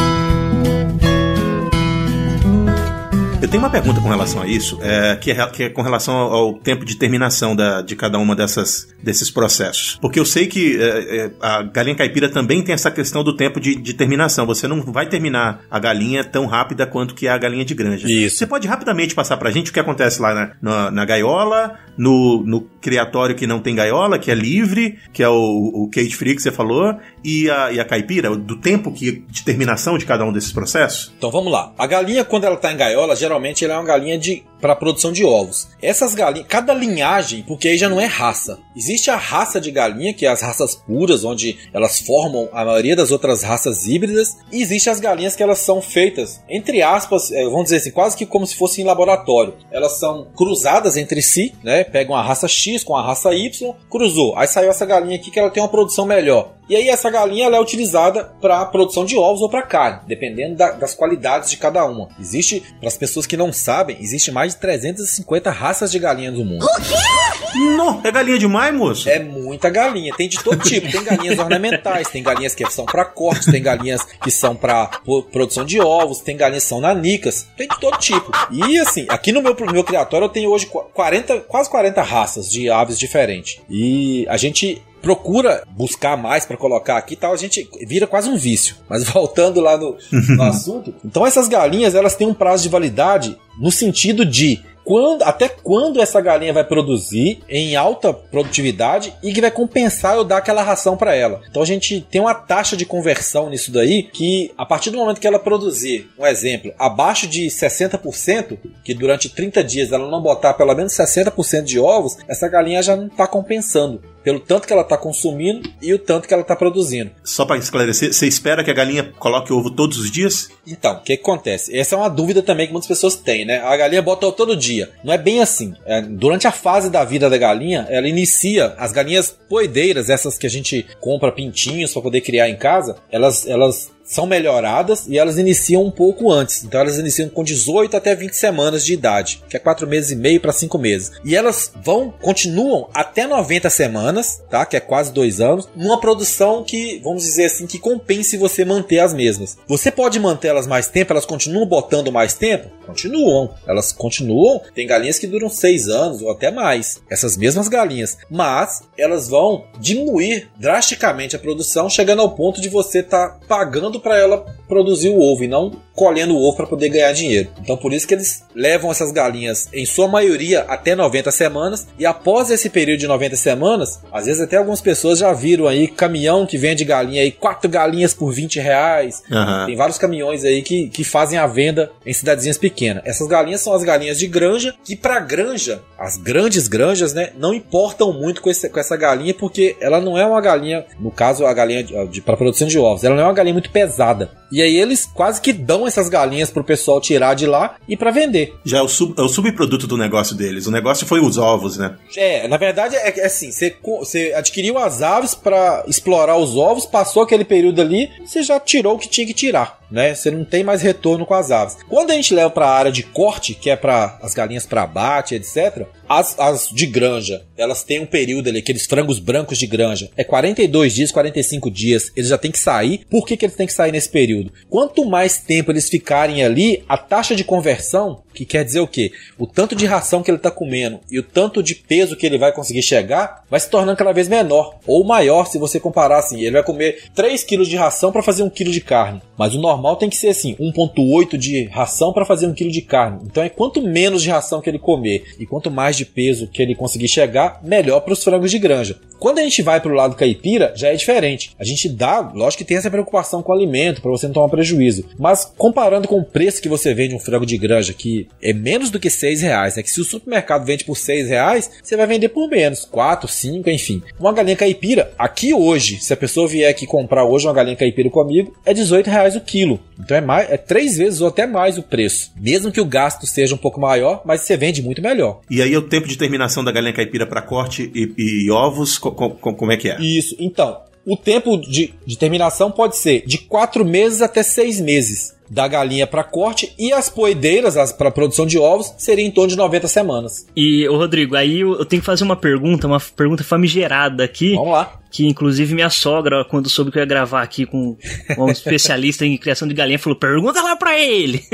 Eu tenho uma pergunta com relação a isso, é, que, é, que, é, com relação ao, tempo de terminação da, de cada uma dessas, desses processos. Porque eu sei que é, é, a galinha caipira também tem essa questão do tempo de, de, terminação. Você não vai terminar a galinha tão rápida quanto que é a galinha de granja. Isso. Você pode rapidamente passar pra gente o que acontece lá na, na, na gaiola, no, no criatório que não tem gaiola, que é livre, que é o, o cage free que você falou, e a, e a caipira, do tempo que, de terminação de cada um desses processos? Então vamos lá. A galinha, quando ela está em gaiola, geralmente ela é uma galinha de para produção de ovos. Essas galinhas, cada linhagem, porque aí já não é raça. Existe a raça de galinha, que é as raças puras, onde elas formam a maioria das outras raças híbridas, e existe as galinhas que elas são feitas, entre aspas, é, vamos dizer assim, quase que como se fossem em laboratório. Elas são cruzadas entre si, né? Pegam a raça X com a raça Y, cruzou. Aí saiu essa galinha aqui que ela tem uma produção melhor. E aí essa galinha ela é utilizada para produção de ovos ou para carne, dependendo da, das qualidades de cada uma. Existe, para as pessoas que não sabem, existe mais de 350 raças de galinha no mundo. O quê? Não, é galinha demais, moço? É muita galinha, tem de todo tipo. Tem galinhas ornamentais, tem galinhas que são para corte, tem galinhas que são para produção de ovos, tem galinhas que são nanicas, tem de todo tipo. E assim, aqui no meu, no meu criatório eu tenho hoje 40, quase 40 raças de aves diferentes. E a gente procura buscar mais para colocar aqui tal, a gente vira quase um vício. [LAUGHS] Mas voltando lá no, no assunto, então essas galinhas elas têm um prazo de validade no sentido de quando, até quando essa galinha vai produzir em alta produtividade e que vai compensar eu dar aquela ração para ela. Então a gente tem uma taxa de conversão nisso daí que a partir do momento que ela produzir, um exemplo, abaixo de 60%, que durante 30 dias ela não botar pelo menos 60% de ovos, essa galinha já não está compensando pelo tanto que ela está consumindo e o tanto que ela está produzindo. Só para esclarecer, você espera que a galinha coloque ovo todos os dias? Então, o que, que, acontece? Essa é uma dúvida também que muitas pessoas têm, né? A galinha bota ovo todo dia. Não é bem assim. É, durante a fase da vida da galinha, ela inicia as galinhas poedeiras, essas que a gente compra pintinhos para poder criar em casa, elas, elas são melhoradas e elas iniciam um pouco antes. Então elas iniciam com 18 até 20 semanas de idade, que é 4 meses e meio para 5 meses. E elas vão, continuam até 90 semanas, tá? Que é quase 2 anos, numa produção que, vamos dizer assim, que compense você manter as mesmas. Você pode manter elas mais tempo, elas continuam botando mais tempo? Continuam. Elas continuam. Tem galinhas que duram 6 anos ou até mais. Essas mesmas galinhas. Mas elas vão diminuir drasticamente a produção, chegando ao ponto de você estar tá pagando para ela produzir o ovo e não colhendo o ovo para poder ganhar dinheiro. Então por isso que eles levam essas galinhas em sua maioria até 90 semanas e após esse período de 90 semanas, às vezes até algumas pessoas já viram aí caminhão que vende galinha aí, quatro galinhas por 20 reais. Uhum. Tem vários caminhões aí que, que fazem a venda em cidadezinhas pequenas. Essas galinhas são as galinhas de granja que para granja, as grandes granjas, né, não importam muito com, esse, com essa galinha porque ela não é uma galinha, no caso a galinha de, de para produção de ovos, ela não é uma galinha muito pesada. E aí eles quase que dão essas galinhas pro pessoal tirar de lá e para vender. Já é o, sub, é o subproduto do negócio deles. O negócio foi os ovos, né? É, na verdade é, é assim, você, você adquiriu as aves para explorar os ovos, passou aquele período ali, você já tirou o que tinha que tirar né? Você não tem mais retorno com as aves. Quando a gente leva para a área de corte, que é para as galinhas para abate, etc., as, as de granja, elas têm um período ali, aqueles frangos brancos de granja, é 42 dias, 45 dias, eles já têm que sair. Por que, que eles têm que sair nesse período? Quanto mais tempo eles ficarem ali, a taxa de conversão, que quer dizer o quê? O tanto de ração que ele está comendo e o tanto de peso que ele vai conseguir chegar, vai se tornando cada vez menor. Ou maior, se você comparar assim. Ele vai comer 3 kg de ração para fazer 1 kg de carne. Mas o normal tem que ser assim, 1.8 de ração para fazer 1 kg de carne. Então é quanto menos de ração que ele comer e quanto mais de peso que ele conseguir chegar, melhor para os frangos de granja. Quando a gente vai para o lado caipira, já é diferente. A gente dá, lógico que tem essa preocupação com o alimento, para você não tomar prejuízo. Mas comparando com o preço que você vende um frango de granja, que é menos do que 6 reais, né? Que se o supermercado vende por 6 reais, você vai vender por menos, 4, 5, enfim. Uma galinha caipira, aqui hoje, se a pessoa vier aqui comprar hoje uma galinha caipira comigo, é 18 reais o quilo. Então é mais, é três vezes ou até mais o preço. Mesmo que o gasto seja um pouco maior, mas você vende muito melhor. E aí o tempo de terminação da galinha caipira para corte e, e ovos, como é que é? Isso, então. O tempo de, de terminação pode ser de quatro meses até seis meses da galinha para corte e as poedeiras para produção de ovos seria em torno de 90 semanas. E, ô Rodrigo, aí eu, eu tenho que fazer uma pergunta, uma pergunta famigerada aqui. Vamos lá que inclusive minha sogra, quando soube que eu ia gravar aqui com um especialista em criação de galinha, falou: pergunta lá pra ele.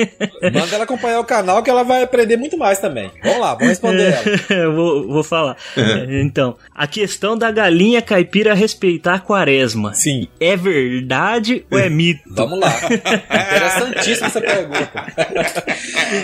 Manda ela acompanhar o canal que ela vai aprender muito mais também. Vamos lá, vamos responder ela. [LAUGHS] vou, vou falar. então, a questão da galinha caipira respeitar a quaresma. Sim. É verdade ou é [LAUGHS] mito? Vamos lá. [LAUGHS] Interessantíssima essa pergunta.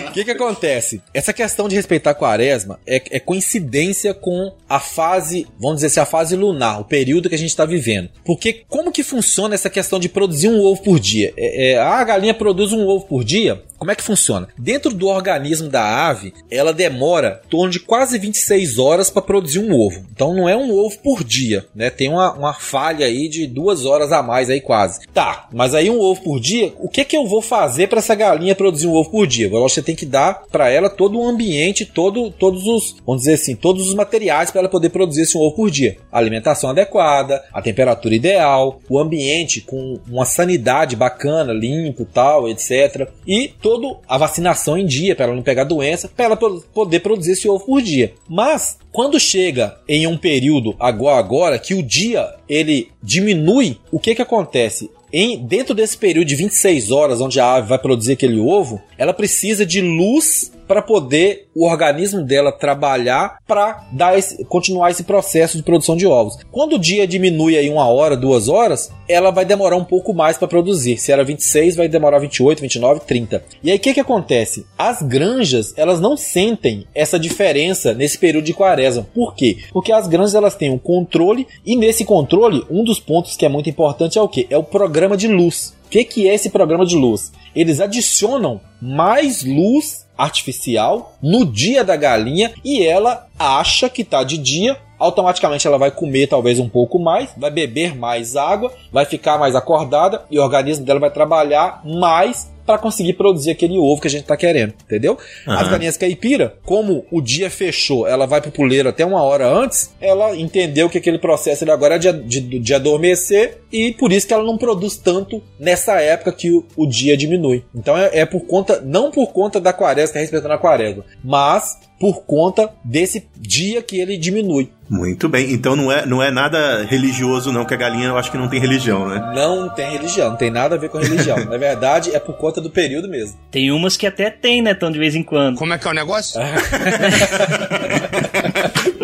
O que que acontece? Essa questão de respeitar a quaresma é, é coincidência com a fase, vamos dizer assim, a fase lunar, o período período que a gente está vivendo. Porque como que funciona essa questão de produzir um ovo por dia? É, é, a galinha produz um ovo por dia? Como é que funciona? Dentro do organismo da ave, ela demora em torno de quase 26 horas para produzir um ovo. Então não é um ovo por dia, né? Tem uma, uma falha aí de duas horas a mais aí quase. Tá, mas aí um ovo por dia, o que que eu vou fazer para essa galinha produzir um ovo por dia? Você tem que dar para ela todo o ambiente, todo, todos os, vamos dizer assim, todos os materiais para ela poder produzir esse ovo por dia. Alimentação adequada, a temperatura ideal, o ambiente com uma sanidade bacana, limpo, tal, etc. E toda a vacinação em dia para ela não pegar doença, para ela poder produzir esse ovo por dia. Mas quando chega em um período agora, agora que o dia ele diminui, o que que acontece? Em, dentro desse período de 26 horas onde a ave vai produzir aquele ovo, ela precisa de luz para poder o organismo dela trabalhar para dar esse, continuar esse processo de produção de ovos. Quando o dia diminui aí uma hora, duas horas, ela vai demorar um pouco mais para produzir. Se era 26, vai demorar 28, 29, 30. E aí o que, que acontece? As granjas elas não sentem essa diferença nesse período de quaresma. Por quê? Porque as granjas elas têm um controle e nesse controle um dos pontos que é muito importante é o que? É o programa de luz. O que, que é esse programa de luz? Eles adicionam mais luz artificial no dia da galinha e ela acha que está de dia, automaticamente ela vai comer talvez um pouco mais, vai beber mais água, vai ficar mais acordada e o organismo dela vai trabalhar mais para conseguir produzir aquele ovo que a gente tá querendo, entendeu? Uhum. As galinhas caipira, como o dia fechou, ela vai pro puleiro até uma hora antes, ela entendeu que aquele processo ele agora é de, de, de adormecer e por isso que ela não produz tanto nessa época que o, o dia diminui. Então é, é, por conta, não por conta da quaresma, que é respeitando a quaresma, mas por conta desse dia que ele diminui. Muito bem, então não é, não é nada religioso não, que a galinha eu acho que não tem religião, né? Não tem religião, não tem nada a ver com religião. Na verdade, é por conta do período mesmo. Tem umas que até tem, né, tão de vez em quando. Como é que é o negócio? [LAUGHS]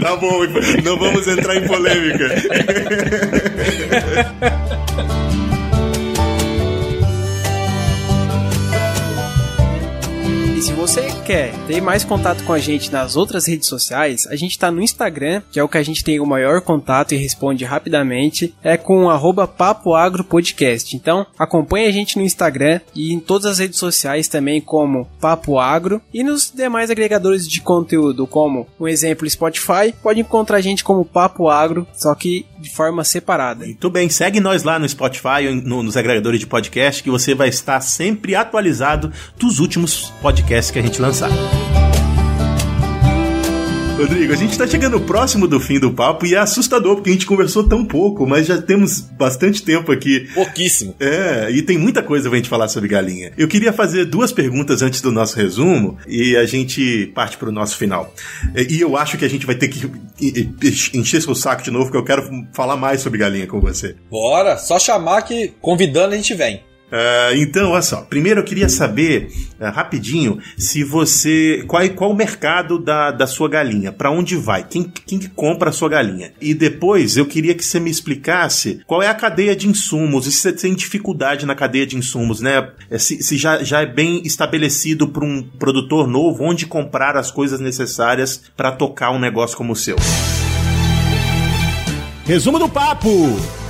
tá bom, não vamos entrar em polêmica. [LAUGHS] Se você quer ter mais contato com a gente nas outras redes sociais, a gente tá no Instagram, que é o que a gente tem o maior contato e responde rapidamente, é com arroba Papo Agro Podcast. Então, acompanhe a gente no Instagram e em todas as redes sociais também como Papo Agro e nos demais agregadores de conteúdo, como um exemplo Spotify, pode encontrar a gente como Papo Agro, só que de forma separada. Muito bem, segue nós lá no Spotify, no, nos agregadores de podcast, que você vai estar sempre atualizado dos últimos podcasts que a gente lançar. Rodrigo, a gente tá chegando próximo do fim do papo e é assustador porque a gente conversou tão pouco, mas já temos bastante tempo aqui. Pouquíssimo. É, e tem muita coisa pra gente falar sobre galinha. Eu queria fazer duas perguntas antes do nosso resumo e a gente parte pro nosso final. E eu acho que a gente vai ter que encher seu saco de novo, porque eu quero falar mais sobre galinha com você. Bora, só chamar que convidando a gente vem. Uh, então, olha só. Primeiro eu queria saber, uh, rapidinho, se você. Qual, qual o mercado da, da sua galinha? Para onde vai? Quem, quem que compra a sua galinha? E depois eu queria que você me explicasse qual é a cadeia de insumos, e se você tem dificuldade na cadeia de insumos, né? É, se, se já, já é bem estabelecido para um produtor novo onde comprar as coisas necessárias para tocar um negócio como o seu. Resumo do papo!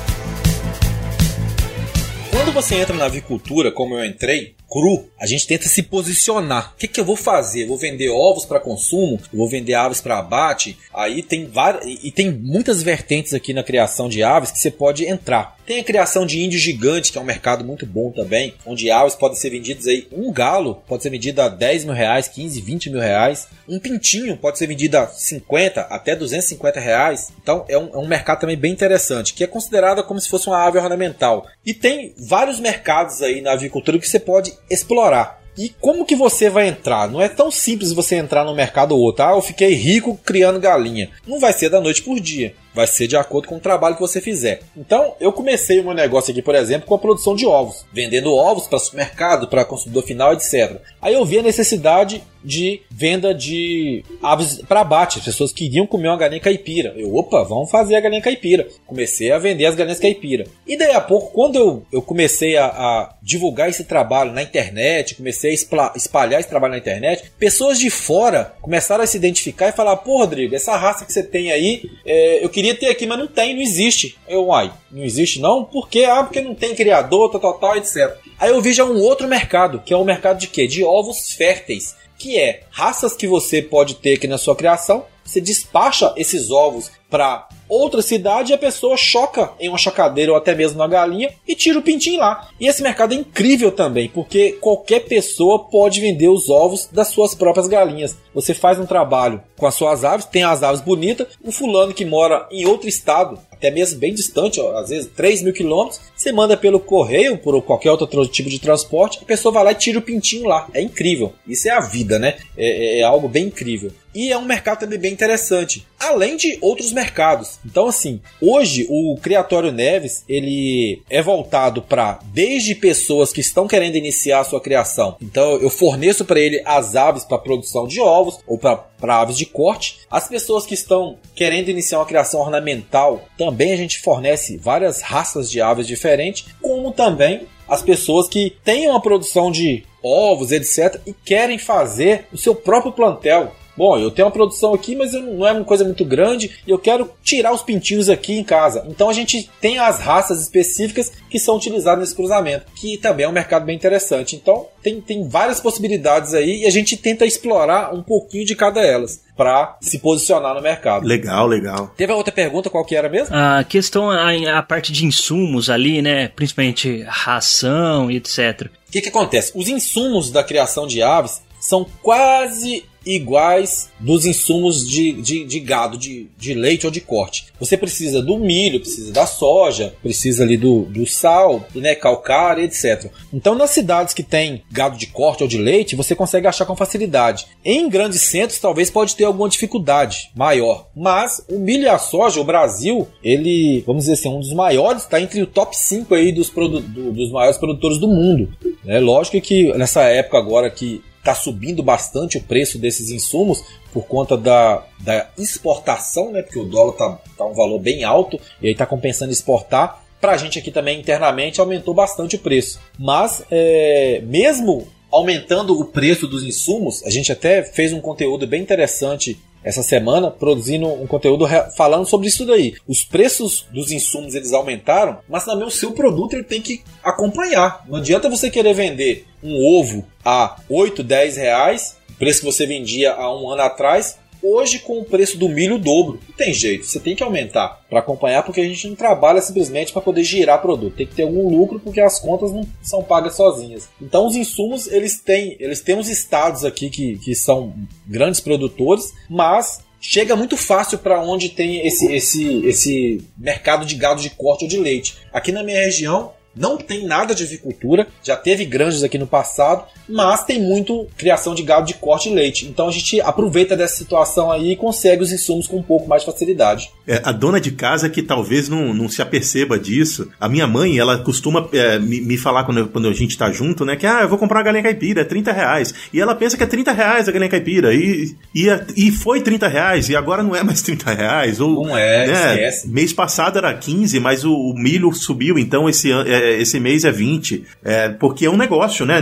Quando você entra na avicultura, como eu entrei, cru, a gente tenta se posicionar. O que, que eu vou fazer? Eu vou vender ovos para consumo? Eu vou vender aves para abate? Aí tem várias e tem muitas vertentes aqui na criação de aves que você pode entrar. Tem a criação de índio gigante, que é um mercado muito bom também, onde aves podem ser vendidas aí. Um galo pode ser vendido a 10 mil reais, 15, 20 mil reais. Um pintinho pode ser vendido a 50 até 250 reais. Então é um, é um mercado também bem interessante, que é considerado como se fosse uma ave ornamental. E tem vários mercados aí na avicultura que você pode explorar. E como que você vai entrar? Não é tão simples você entrar no mercado ou outro. Ah, eu fiquei rico criando galinha. Não vai ser da noite por dia. Vai ser de acordo com o trabalho que você fizer. Então, eu comecei o meu negócio aqui, por exemplo, com a produção de ovos, vendendo ovos para supermercado, para consumidor final, etc. Aí eu vi a necessidade de venda de aves para abate. As pessoas queriam comer uma galinha caipira. Eu, opa, vamos fazer a galinha caipira. Comecei a vender as galinhas caipira. E daí a pouco, quando eu, eu comecei a, a divulgar esse trabalho na internet, comecei a espalhar esse trabalho na internet, pessoas de fora começaram a se identificar e falar: pô, Rodrigo, essa raça que você tem aí, é, eu queria ter aqui, mas não tem, não existe. Eu, uai, não existe não? Por quê? Ah, porque não tem criador, tal, tal, tal, etc. Aí eu vi já um outro mercado, que é o um mercado de quê? De ovos férteis que é raças que você pode ter aqui na sua criação. Você despacha esses ovos para outra cidade e a pessoa choca em uma chocadeira ou até mesmo na galinha e tira o pintinho lá. E esse mercado é incrível também, porque qualquer pessoa pode vender os ovos das suas próprias galinhas. Você faz um trabalho com as suas aves, tem as aves bonitas, o fulano que mora em outro estado, até mesmo bem distante, ó, às vezes 3 mil quilômetros, você manda pelo correio, por qualquer outro tipo de transporte, a pessoa vai lá e tira o pintinho lá. É incrível. Isso é a vida, né? É, é, é algo bem incrível. E é um mercado também bem interessante, além de outros mercados. Então, assim, hoje o Criatório Neves ele é voltado para desde pessoas que estão querendo iniciar a sua criação. Então, eu forneço para ele as aves para produção de ovos ou para aves de corte. As pessoas que estão querendo iniciar uma criação ornamental, também a gente fornece várias raças de aves diferentes, como também as pessoas que têm uma produção de ovos, etc., e querem fazer o seu próprio plantel. Bom, eu tenho uma produção aqui, mas não é uma coisa muito grande e eu quero tirar os pintinhos aqui em casa. Então a gente tem as raças específicas que são utilizadas nesse cruzamento, que também é um mercado bem interessante. Então tem, tem várias possibilidades aí e a gente tenta explorar um pouquinho de cada elas para se posicionar no mercado. Legal, legal. Teve a outra pergunta, qual que era mesmo? A questão, a, a parte de insumos ali, né? Principalmente ração e etc. O que, que acontece? Os insumos da criação de aves são quase iguais dos insumos de, de, de, gado, de, de leite ou de corte. Você precisa do milho, precisa da soja, precisa ali do, do sal, né, calcário, etc. Então, nas cidades que tem gado de corte ou de leite, você consegue achar com facilidade. Em grandes centros, talvez pode ter alguma dificuldade maior. Mas o milho e a soja, o Brasil, ele, vamos dizer assim, um dos maiores, está entre o top 5 aí dos, do, dos maiores produtores do mundo. É lógico que nessa época agora que está subindo bastante o preço desses insumos por conta da, da exportação, né? Porque o dólar está tá um valor bem alto e aí está compensando exportar. Para a gente aqui também internamente aumentou bastante o preço. Mas é, mesmo aumentando o preço dos insumos, a gente até fez um conteúdo bem interessante essa semana produzindo um conteúdo falando sobre isso daí. Os preços dos insumos eles aumentaram, mas também o seu produto ele tem que acompanhar. Não adianta você querer vender um ovo a 8, 10 reais, preço que você vendia há um ano atrás, Hoje, com o preço do milho, dobro. Não tem jeito, você tem que aumentar para acompanhar, porque a gente não trabalha simplesmente para poder girar produto. Tem que ter algum lucro, porque as contas não são pagas sozinhas. Então, os insumos, eles têm, eles têm estados aqui que, que são grandes produtores, mas chega muito fácil para onde tem esse, esse, esse mercado de gado de corte ou de leite. Aqui na minha região, não tem nada de avicultura, já teve granjas aqui no passado, mas tem muito criação de gado de corte e leite. Então a gente aproveita dessa situação aí e consegue os insumos com um pouco mais de facilidade. É, a dona de casa que talvez não, não se aperceba disso, a minha mãe, ela costuma é, me, me, falar quando, quando a gente tá junto, né, que ah, eu vou comprar uma galinha caipira, é 30 reais. E ela pensa que é 30 reais a galinha caipira. E, e, e foi 30 reais, e agora não é mais [LAUGHS] 30 reais. Ou, não é, né, esquece. Mês passado era 15, mas o, o milho subiu, então esse, é, esse mês é 20. É, porque é um negócio, né?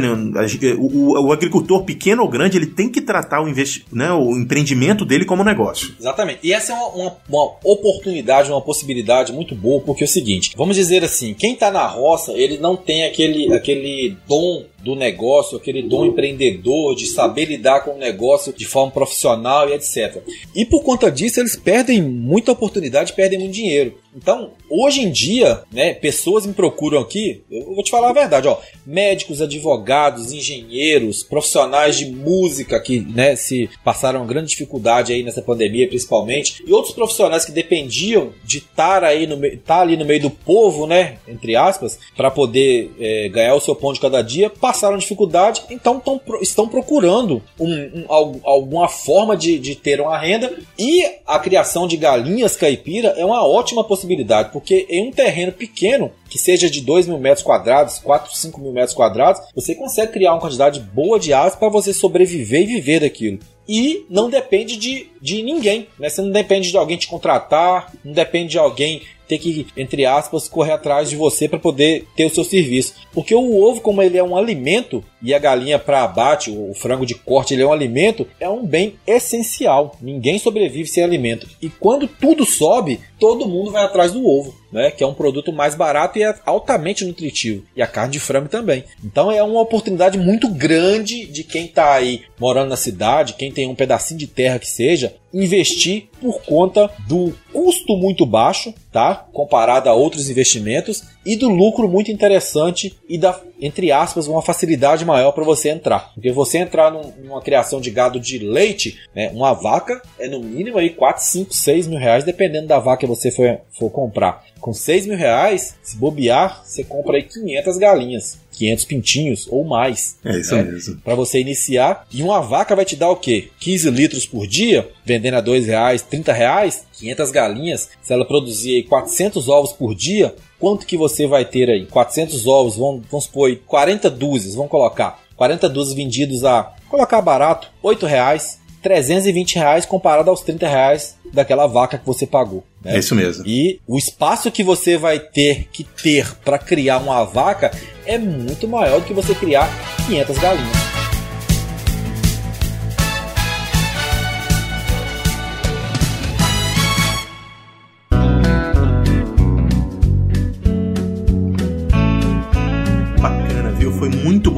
o, o, agricultor pequeno ou grande, ele tem que tratar o, né, o empreendimento dele como negócio. Exatamente. E essa é uma, uma, uma, oportunidade, uma possibilidade muito boa, porque é o seguinte, vamos dizer assim, quem está na roça, ele não tem aquele, aquele dom do negócio, aquele dom empreendedor de saber lidar com o negócio de forma profissional e etc. E por conta disso, eles perdem muita oportunidade, perdem muito dinheiro. Então, hoje em dia, né, pessoas me procuram aqui, eu vou te falar a verdade, ó, médicos, advogados, engenheiros, profissionais de música que, né, se passaram grande dificuldade aí nessa pandemia, principalmente, e outros profissionais que dependiam de estar aí no estar tá ali no meio do povo, né, entre aspas, para poder é, ganhar o seu pão de cada dia, passaram dificuldade, então tão, estão procurando um, um, alguma forma de, de ter uma renda e a criação de galinhas caipira é uma ótima possibilidade porque em um terreno pequeno, que seja de 2 mil metros quadrados, 4, 5 mil metros quadrados, você consegue criar uma quantidade boa de aves para você sobreviver e viver daquilo. E não depende de, de ninguém, né? Você não depende de alguém te contratar, não depende de alguém ter que, entre aspas, correr atrás de você para poder ter o seu serviço. Porque o ovo, como ele é um alimento, e a galinha para abate, o frango de corte, ele é um alimento, é um bem essencial. Ninguém sobrevive sem alimento. E quando tudo sobe, todo mundo vai atrás do ovo, né? Que é um produto mais barato e é altamente nutritivo. E a carne de frango também. Então é uma oportunidade muito grande de quem está aí morando na cidade, quem tem um pedacinho de terra que seja, investir por conta do custo muito baixo, tá? Comparado a outros investimentos e do lucro muito interessante e da, entre aspas, uma facilidade maior para você entrar. Porque você entrar num, numa criação de gado de leite, né, uma vaca é no mínimo aí 4, 5, 6 mil reais, dependendo da vaca que você for, for comprar. Com 6 mil reais, se bobear, você compra aí 500 galinhas. 500 pintinhos ou mais. É isso né? mesmo. Para você iniciar. E uma vaca vai te dar o quê? 15 litros por dia, vendendo a 2 reais, 30 reais. 500 galinhas, se ela produzir aí 400 ovos por dia, quanto que você vai ter aí? 400 ovos, vamos, vamos supor 40 dúzias, vamos colocar. 40 dúzias vendidos a, colocar barato, 8 reais. 320 reais comparado aos 30 reais daquela vaca que você pagou. Né? É isso mesmo. E o espaço que você vai ter que ter para criar uma vaca é muito maior do que você criar 500 galinhas.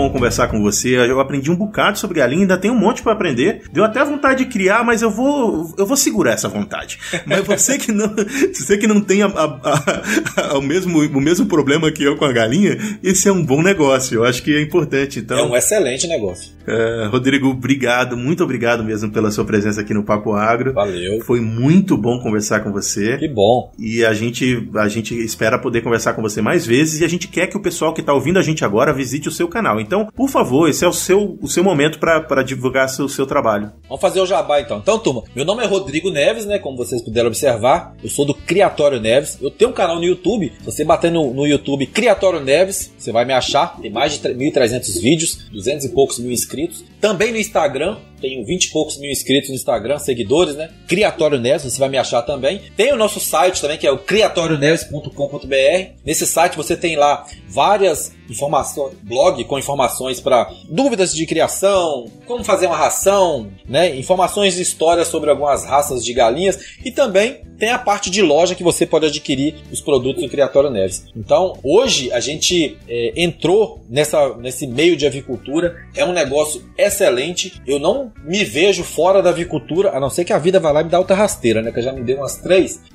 Bom conversar com você. Eu aprendi um bocado sobre galinha, ainda tem um monte para aprender. Deu até vontade de criar, mas eu vou eu vou segurar essa vontade. [LAUGHS] Mas você que não, você que não tem a, a, a, o, mesmo, o mesmo problema que eu com a galinha, esse é um bom negócio. Eu acho que é importante. Então, é um excelente negócio. Uh, Rodrigo, obrigado, muito obrigado mesmo pela sua presença aqui no Papo Agro. Valeu. Foi muito bom conversar com você. Que bom. E a gente, a gente espera poder conversar com você mais vezes e a gente quer que o pessoal que está ouvindo a gente agora visite o seu canal. Então, por favor, esse é o seu, o seu momento para divulgar seu, seu trabalho. Vamos fazer o jabá então. Então, turma, meu nome é Rodrigo Neves, né? Como vocês puderam observar, eu sou do Criatório Neves. Eu tenho um canal no YouTube. Se você bater no, no YouTube Criatório Neves, você vai me achar. Tem mais de 1.300 vídeos, 200 e poucos mil inscritos. Também no Instagram, tenho 20 e poucos mil inscritos no Instagram, seguidores, né? Criatório Neves, você vai me achar também. Tem o nosso site também, que é o criatorioneves.com.br. Nesse site você tem lá várias informações, blog com informações para dúvidas de criação, como fazer uma ração, né? Informações e histórias sobre algumas raças de galinhas e também tem a parte de loja que você pode adquirir os produtos do Criatório Neves. Então, hoje a gente é, entrou nessa, nesse meio de avicultura, é um negócio excelente. Eu não me vejo fora da avicultura, a não ser que a vida vá lá e me dá outra rasteira, né? Que eu já me deu umas três. [LAUGHS]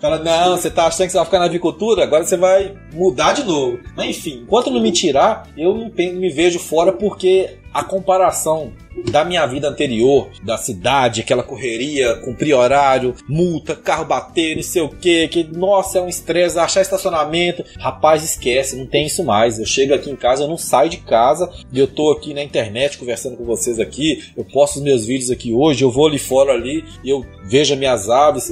Fala, não, você tá achando que você vai ficar na avicultura, agora você vai mudar de novo. Mas enfim, enquanto não me tirar, eu me, me vejo fora porque a comparação da minha vida anterior, da cidade, aquela correria, cumprir horário, multa, carro bater, não sei o que, que nossa, é um estresse, achar estacionamento. Rapaz, esquece, não tem isso mais. Eu chego aqui em casa, eu não saio de casa, eu tô aqui na internet conversando com vocês aqui, eu posto os meus vídeos aqui hoje, eu vou ali fora ali, eu vejo as minhas aves,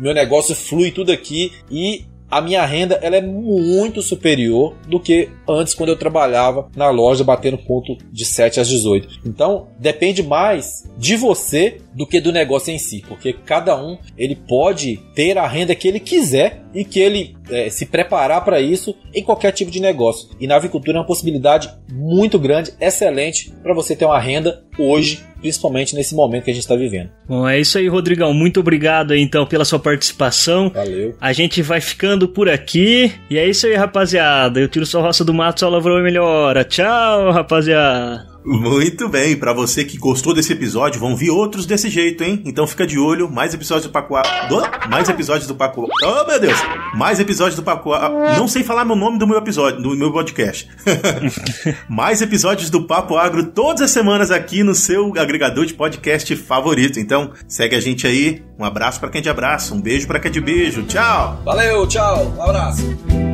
meu negócio flui tudo aqui e a minha renda ela é muito superior do que antes quando eu trabalhava na loja batendo ponto de 7 às 18. Então, depende mais de você do que do negócio em si, porque cada um ele pode ter a renda que ele quiser e que ele é, se preparar para isso em qualquer tipo de negócio. E na avicultura é uma possibilidade muito grande, excelente para você ter uma renda hoje, principalmente nesse momento que a gente está vivendo. Bom, é isso aí, Rodrigão. Muito obrigado aí, então pela sua participação. Valeu. A gente vai ficando por aqui. E é isso aí, rapaziada. Eu tiro sua roça do mato, sua lavoura melhora. Tchau, rapaziada. Muito bem, para você que gostou desse episódio, vão vir outros desse jeito, hein? Então fica de olho, mais episódios do Paco do... mais episódios do Paco Oh, meu Deus! Mais episódios do Paco Não sei falar meu nome do meu episódio, do meu podcast. [LAUGHS] mais episódios do Papo Agro todas as semanas aqui no seu agregador de podcast favorito. Então, segue a gente aí. Um abraço para quem é de abraço, um beijo para quem é de beijo. Tchau. Valeu, tchau. Um abraço.